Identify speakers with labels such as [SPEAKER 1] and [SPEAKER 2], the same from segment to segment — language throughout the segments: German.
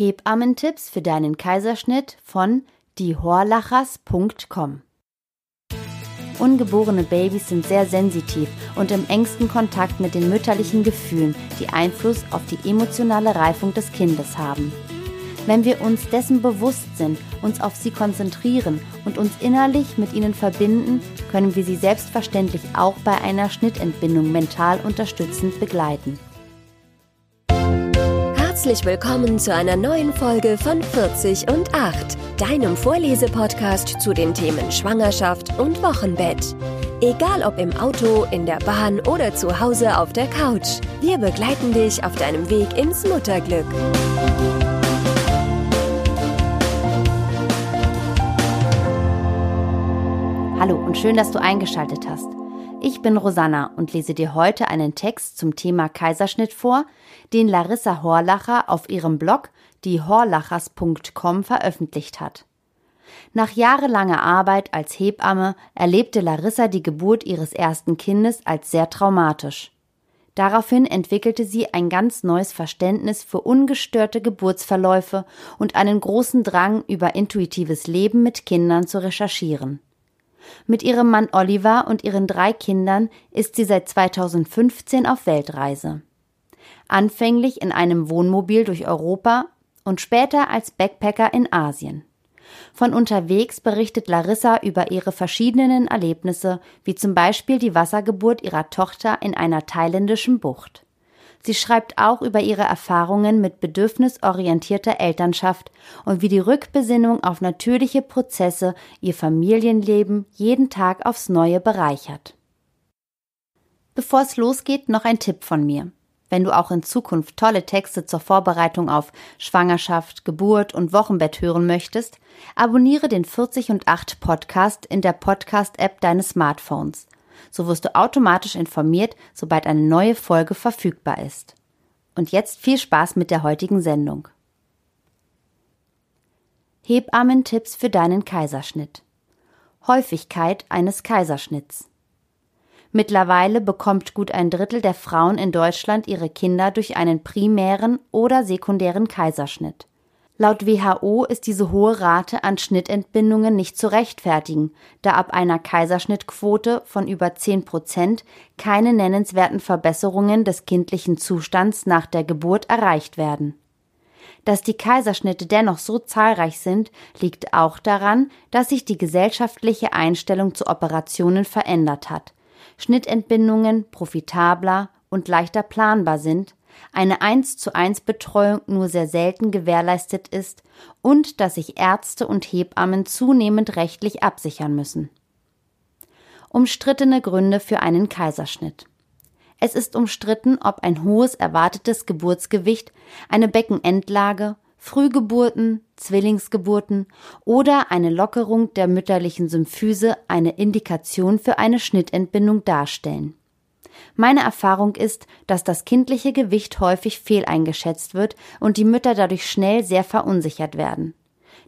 [SPEAKER 1] Hebammentipps für deinen Kaiserschnitt von diehorlachers.com. Ungeborene Babys sind sehr sensitiv und im engsten Kontakt mit den mütterlichen Gefühlen, die Einfluss auf die emotionale Reifung des Kindes haben. Wenn wir uns dessen bewusst sind, uns auf sie konzentrieren und uns innerlich mit ihnen verbinden, können wir sie selbstverständlich auch bei einer Schnittentbindung mental unterstützend begleiten.
[SPEAKER 2] Herzlich willkommen zu einer neuen Folge von 40 und 8, deinem Vorlesepodcast zu den Themen Schwangerschaft und Wochenbett. Egal ob im Auto, in der Bahn oder zu Hause auf der Couch, wir begleiten dich auf deinem Weg ins Mutterglück.
[SPEAKER 1] Hallo und schön, dass du eingeschaltet hast. Ich bin Rosanna und lese dir heute einen Text zum Thema Kaiserschnitt vor, den Larissa Horlacher auf ihrem Blog diehorlachers.com veröffentlicht hat. Nach jahrelanger Arbeit als Hebamme erlebte Larissa die Geburt ihres ersten Kindes als sehr traumatisch. Daraufhin entwickelte sie ein ganz neues Verständnis für ungestörte Geburtsverläufe und einen großen Drang, über intuitives Leben mit Kindern zu recherchieren. Mit ihrem Mann Oliver und ihren drei Kindern ist sie seit 2015 auf Weltreise. Anfänglich in einem Wohnmobil durch Europa und später als Backpacker in Asien. Von unterwegs berichtet Larissa über ihre verschiedenen Erlebnisse, wie zum Beispiel die Wassergeburt ihrer Tochter in einer thailändischen Bucht. Sie schreibt auch über ihre Erfahrungen mit bedürfnisorientierter Elternschaft und wie die Rückbesinnung auf natürliche Prozesse ihr Familienleben jeden Tag aufs Neue bereichert. Bevor es losgeht, noch ein Tipp von mir. Wenn du auch in Zukunft tolle Texte zur Vorbereitung auf Schwangerschaft, Geburt und Wochenbett hören möchtest, abonniere den 40 und 8 Podcast in der Podcast-App deines Smartphones so wirst du automatisch informiert, sobald eine neue Folge verfügbar ist. Und jetzt viel Spaß mit der heutigen Sendung. Hebammen-Tipps für deinen Kaiserschnitt. Häufigkeit eines Kaiserschnitts. Mittlerweile bekommt gut ein Drittel der Frauen in Deutschland ihre Kinder durch einen primären oder sekundären Kaiserschnitt. Laut WHO ist diese hohe Rate an Schnittentbindungen nicht zu rechtfertigen, da ab einer Kaiserschnittquote von über 10 Prozent keine nennenswerten Verbesserungen des kindlichen Zustands nach der Geburt erreicht werden. Dass die Kaiserschnitte dennoch so zahlreich sind, liegt auch daran, dass sich die gesellschaftliche Einstellung zu Operationen verändert hat, Schnittentbindungen profitabler und leichter planbar sind, eine 1 zu 1 Betreuung nur sehr selten gewährleistet ist und dass sich Ärzte und Hebammen zunehmend rechtlich absichern müssen. Umstrittene Gründe für einen Kaiserschnitt. Es ist umstritten, ob ein hohes erwartetes Geburtsgewicht, eine Beckenendlage, Frühgeburten, Zwillingsgeburten oder eine Lockerung der mütterlichen Symphyse eine Indikation für eine Schnittentbindung darstellen. Meine Erfahrung ist, dass das kindliche Gewicht häufig fehleingeschätzt wird und die Mütter dadurch schnell sehr verunsichert werden.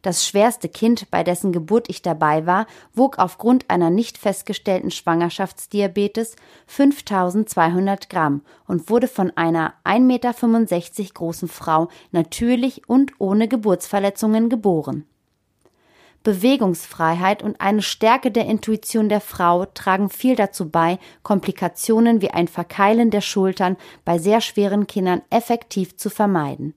[SPEAKER 1] Das schwerste Kind, bei dessen Geburt ich dabei war, wog aufgrund einer nicht festgestellten Schwangerschaftsdiabetes 5200 Gramm und wurde von einer 1,65 Meter großen Frau natürlich und ohne Geburtsverletzungen geboren. Bewegungsfreiheit und eine Stärke der Intuition der Frau tragen viel dazu bei, Komplikationen wie ein Verkeilen der Schultern bei sehr schweren Kindern effektiv zu vermeiden.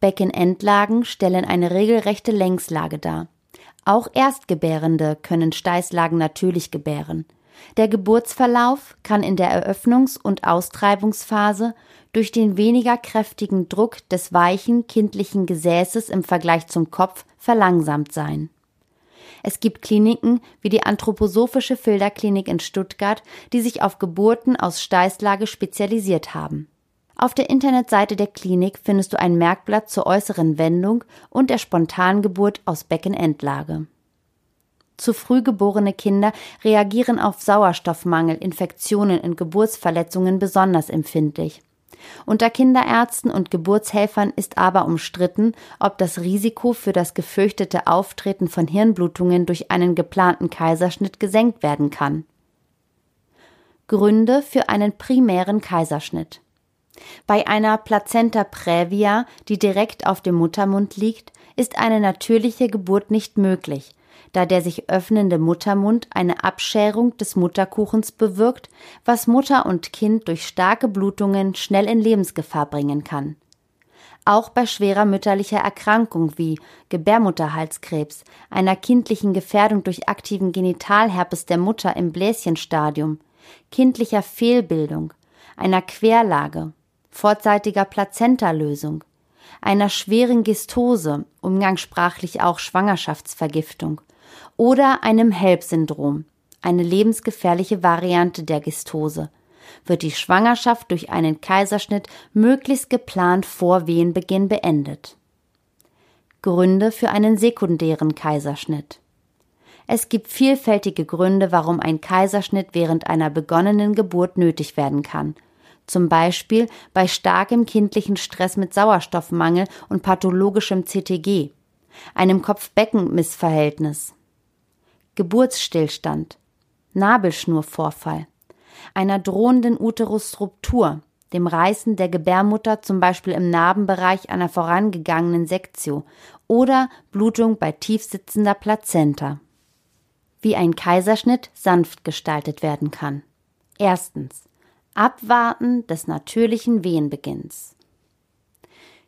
[SPEAKER 1] Beckenendlagen stellen eine regelrechte Längslage dar. Auch Erstgebärende können Steißlagen natürlich gebären. Der Geburtsverlauf kann in der Eröffnungs- und Austreibungsphase durch den weniger kräftigen Druck des weichen kindlichen Gesäßes im Vergleich zum Kopf verlangsamt sein. Es gibt Kliniken wie die Anthroposophische Filderklinik in Stuttgart, die sich auf Geburten aus Steißlage spezialisiert haben. Auf der Internetseite der Klinik findest du ein Merkblatt zur äußeren Wendung und der Spontangeburt aus Beckenendlage. Zu früh geborene Kinder reagieren auf Sauerstoffmangel, Infektionen und Geburtsverletzungen besonders empfindlich. Unter Kinderärzten und Geburtshelfern ist aber umstritten, ob das Risiko für das gefürchtete Auftreten von Hirnblutungen durch einen geplanten Kaiserschnitt gesenkt werden kann. Gründe für einen primären Kaiserschnitt. Bei einer Plazenta praevia, die direkt auf dem Muttermund liegt, ist eine natürliche Geburt nicht möglich, da der sich öffnende Muttermund eine Abscherung des Mutterkuchens bewirkt, was Mutter und Kind durch starke Blutungen schnell in Lebensgefahr bringen kann. Auch bei schwerer mütterlicher Erkrankung wie Gebärmutterhalskrebs, einer kindlichen Gefährdung durch aktiven Genitalherpes der Mutter im Bläschenstadium, kindlicher Fehlbildung, einer Querlage, vorzeitiger Plazentalösung, einer schweren Gistose, umgangssprachlich auch Schwangerschaftsvergiftung, oder einem HELP-Syndrom, eine lebensgefährliche Variante der Gistose, wird die Schwangerschaft durch einen Kaiserschnitt möglichst geplant vor Wehenbeginn beendet. Gründe für einen sekundären Kaiserschnitt. Es gibt vielfältige Gründe, warum ein Kaiserschnitt während einer begonnenen Geburt nötig werden kann. Zum Beispiel bei starkem kindlichen Stress mit Sauerstoffmangel und pathologischem CTG, einem Kopf-Becken-Missverhältnis, Geburtsstillstand, Nabelschnurvorfall, einer drohenden Uterusruptur, dem Reißen der Gebärmutter zum Beispiel im Narbenbereich einer vorangegangenen Sektio oder Blutung bei tiefsitzender Plazenta. Wie ein Kaiserschnitt sanft gestaltet werden kann. Erstens. Abwarten des natürlichen Wehenbeginns.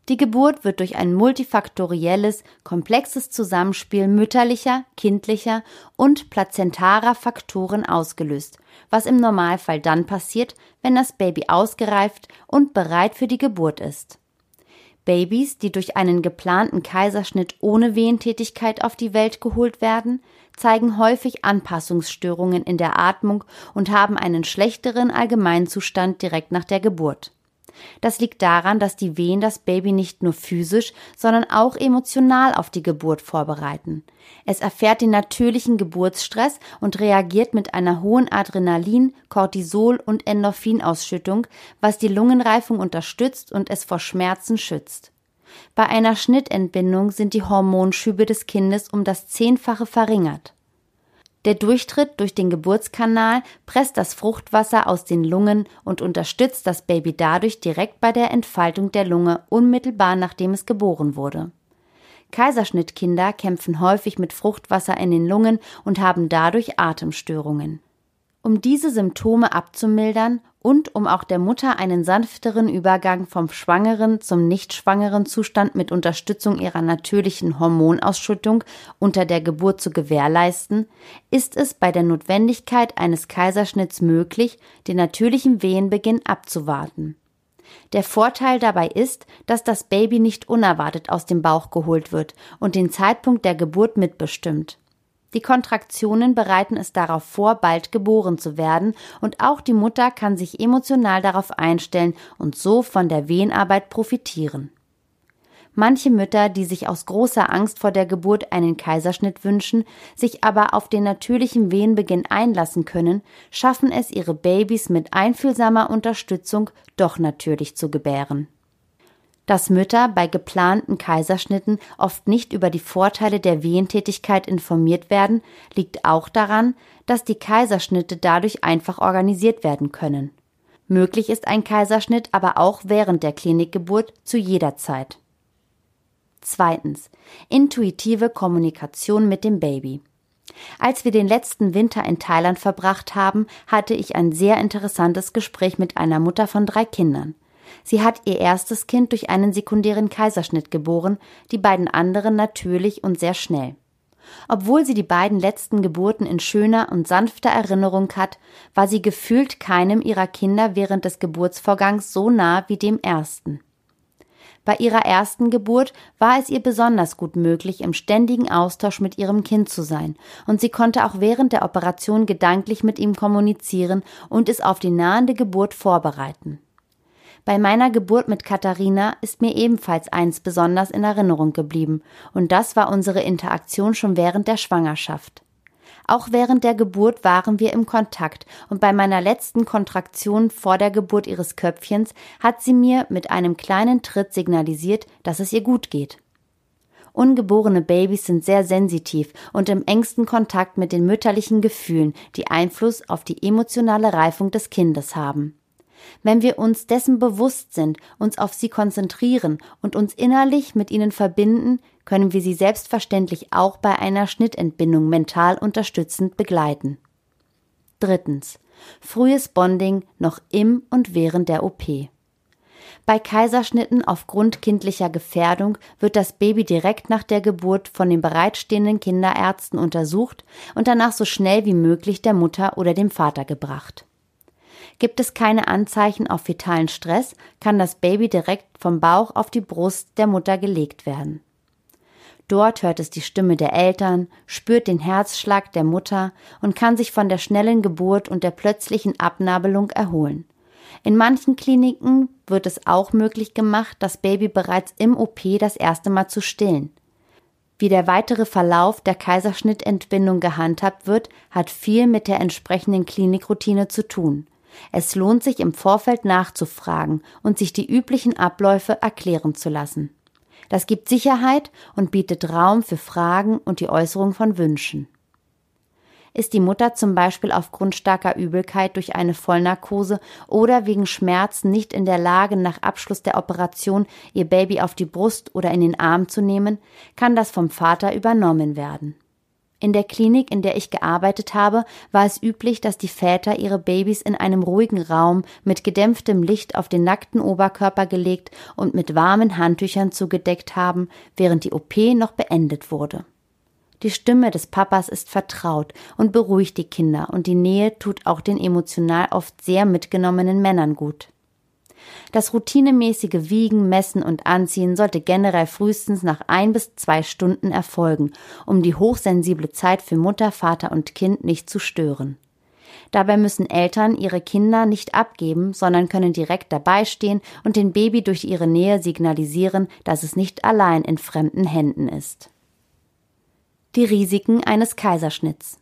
[SPEAKER 1] Die Geburt wird durch ein multifaktorielles, komplexes Zusammenspiel mütterlicher, kindlicher und plazentarer Faktoren ausgelöst, was im Normalfall dann passiert, wenn das Baby ausgereift und bereit für die Geburt ist. Babys, die durch einen geplanten Kaiserschnitt ohne Wehentätigkeit auf die Welt geholt werden, zeigen häufig Anpassungsstörungen in der Atmung und haben einen schlechteren Allgemeinzustand direkt nach der Geburt. Das liegt daran, dass die Wehen das Baby nicht nur physisch, sondern auch emotional auf die Geburt vorbereiten. Es erfährt den natürlichen Geburtsstress und reagiert mit einer hohen Adrenalin, Cortisol und Endorphinausschüttung, was die Lungenreifung unterstützt und es vor Schmerzen schützt. Bei einer Schnittentbindung sind die Hormonschübe des Kindes um das Zehnfache verringert. Der Durchtritt durch den Geburtskanal presst das Fruchtwasser aus den Lungen und unterstützt das Baby dadurch direkt bei der Entfaltung der Lunge unmittelbar nachdem es geboren wurde. Kaiserschnittkinder kämpfen häufig mit Fruchtwasser in den Lungen und haben dadurch Atemstörungen. Um diese Symptome abzumildern und um auch der Mutter einen sanfteren Übergang vom schwangeren zum nicht schwangeren Zustand mit Unterstützung ihrer natürlichen Hormonausschüttung unter der Geburt zu gewährleisten, ist es bei der Notwendigkeit eines Kaiserschnitts möglich, den natürlichen Wehenbeginn abzuwarten. Der Vorteil dabei ist, dass das Baby nicht unerwartet aus dem Bauch geholt wird und den Zeitpunkt der Geburt mitbestimmt. Die Kontraktionen bereiten es darauf vor, bald geboren zu werden, und auch die Mutter kann sich emotional darauf einstellen und so von der Wehenarbeit profitieren. Manche Mütter, die sich aus großer Angst vor der Geburt einen Kaiserschnitt wünschen, sich aber auf den natürlichen Wehenbeginn einlassen können, schaffen es ihre Babys mit einfühlsamer Unterstützung doch natürlich zu gebären. Dass Mütter bei geplanten Kaiserschnitten oft nicht über die Vorteile der Wehentätigkeit informiert werden, liegt auch daran, dass die Kaiserschnitte dadurch einfach organisiert werden können. Möglich ist ein Kaiserschnitt aber auch während der Klinikgeburt zu jeder Zeit. Zweitens. Intuitive Kommunikation mit dem Baby. Als wir den letzten Winter in Thailand verbracht haben, hatte ich ein sehr interessantes Gespräch mit einer Mutter von drei Kindern. Sie hat ihr erstes Kind durch einen sekundären Kaiserschnitt geboren, die beiden anderen natürlich und sehr schnell. Obwohl sie die beiden letzten Geburten in schöner und sanfter Erinnerung hat, war sie gefühlt keinem ihrer Kinder während des Geburtsvorgangs so nah wie dem ersten. Bei ihrer ersten Geburt war es ihr besonders gut möglich, im ständigen Austausch mit ihrem Kind zu sein, und sie konnte auch während der Operation gedanklich mit ihm kommunizieren und es auf die nahende Geburt vorbereiten. Bei meiner Geburt mit Katharina ist mir ebenfalls eins besonders in Erinnerung geblieben, und das war unsere Interaktion schon während der Schwangerschaft. Auch während der Geburt waren wir im Kontakt, und bei meiner letzten Kontraktion vor der Geburt ihres Köpfchens hat sie mir mit einem kleinen Tritt signalisiert, dass es ihr gut geht. Ungeborene Babys sind sehr sensitiv und im engsten Kontakt mit den mütterlichen Gefühlen, die Einfluss auf die emotionale Reifung des Kindes haben. Wenn wir uns dessen bewusst sind, uns auf sie konzentrieren und uns innerlich mit ihnen verbinden, können wir sie selbstverständlich auch bei einer Schnittentbindung mental unterstützend begleiten. Drittens. Frühes Bonding noch im und während der OP. Bei Kaiserschnitten aufgrund kindlicher Gefährdung wird das Baby direkt nach der Geburt von den bereitstehenden Kinderärzten untersucht und danach so schnell wie möglich der Mutter oder dem Vater gebracht. Gibt es keine Anzeichen auf vitalen Stress, kann das Baby direkt vom Bauch auf die Brust der Mutter gelegt werden. Dort hört es die Stimme der Eltern, spürt den Herzschlag der Mutter und kann sich von der schnellen Geburt und der plötzlichen Abnabelung erholen. In manchen Kliniken wird es auch möglich gemacht, das Baby bereits im OP das erste Mal zu stillen. Wie der weitere Verlauf der Kaiserschnittentbindung gehandhabt wird, hat viel mit der entsprechenden Klinikroutine zu tun. Es lohnt sich im Vorfeld nachzufragen und sich die üblichen Abläufe erklären zu lassen. Das gibt Sicherheit und bietet Raum für Fragen und die Äußerung von Wünschen. Ist die Mutter zum Beispiel aufgrund starker Übelkeit durch eine Vollnarkose oder wegen Schmerzen nicht in der Lage, nach Abschluss der Operation ihr Baby auf die Brust oder in den Arm zu nehmen, kann das vom Vater übernommen werden. In der Klinik, in der ich gearbeitet habe, war es üblich, dass die Väter ihre Babys in einem ruhigen Raum mit gedämpftem Licht auf den nackten Oberkörper gelegt und mit warmen Handtüchern zugedeckt haben, während die OP noch beendet wurde. Die Stimme des Papas ist vertraut und beruhigt die Kinder, und die Nähe tut auch den emotional oft sehr mitgenommenen Männern gut. Das routinemäßige Wiegen, Messen und Anziehen sollte generell frühestens nach ein bis zwei Stunden erfolgen, um die hochsensible Zeit für Mutter, Vater und Kind nicht zu stören. Dabei müssen Eltern ihre Kinder nicht abgeben, sondern können direkt dabei stehen und den Baby durch ihre Nähe signalisieren, dass es nicht allein in fremden Händen ist. Die Risiken eines Kaiserschnitts.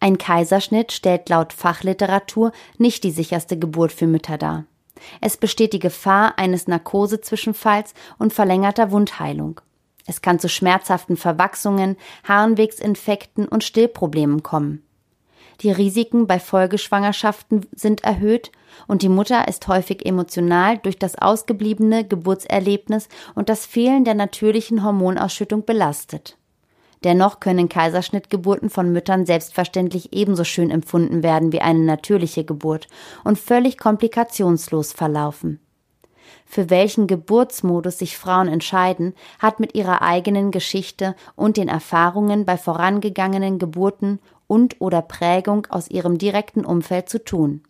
[SPEAKER 1] Ein Kaiserschnitt stellt laut Fachliteratur nicht die sicherste Geburt für Mütter dar. Es besteht die Gefahr eines Narkosezwischenfalls und verlängerter Wundheilung. Es kann zu schmerzhaften Verwachsungen, Harnwegsinfekten und Stillproblemen kommen. Die Risiken bei Folgeschwangerschaften sind erhöht und die Mutter ist häufig emotional durch das ausgebliebene Geburtserlebnis und das Fehlen der natürlichen Hormonausschüttung belastet. Dennoch können Kaiserschnittgeburten von Müttern selbstverständlich ebenso schön empfunden werden wie eine natürliche Geburt und völlig komplikationslos verlaufen. Für welchen Geburtsmodus sich Frauen entscheiden, hat mit ihrer eigenen Geschichte und den Erfahrungen bei vorangegangenen Geburten und oder Prägung aus ihrem direkten Umfeld zu tun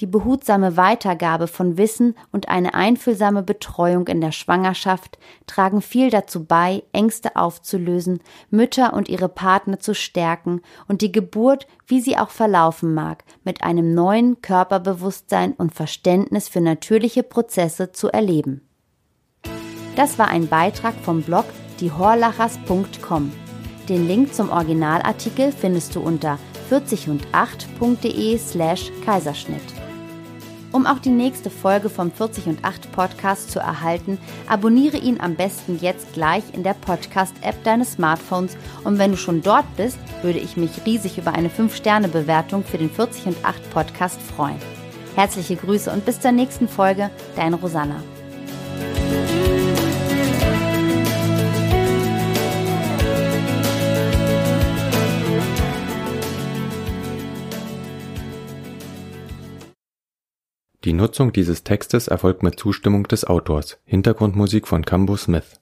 [SPEAKER 1] die behutsame Weitergabe von Wissen und eine einfühlsame Betreuung in der Schwangerschaft tragen viel dazu bei, Ängste aufzulösen, Mütter und ihre Partner zu stärken und die Geburt, wie sie auch verlaufen mag, mit einem neuen Körperbewusstsein und Verständnis für natürliche Prozesse zu erleben. Das war ein Beitrag vom Blog diehorlachers.com. Den Link zum Originalartikel findest du unter 40und8.de slash Kaiserschnitt. Um auch die nächste Folge vom 40 und 8 Podcast zu erhalten, abonniere ihn am besten jetzt gleich in der Podcast-App deines Smartphones und wenn du schon dort bist, würde ich mich riesig über eine 5-Sterne-Bewertung für den 40 und 8 Podcast freuen. Herzliche Grüße und bis zur nächsten Folge, deine Rosanna.
[SPEAKER 3] Die Nutzung dieses Textes erfolgt mit Zustimmung des Autors. Hintergrundmusik von Cambo Smith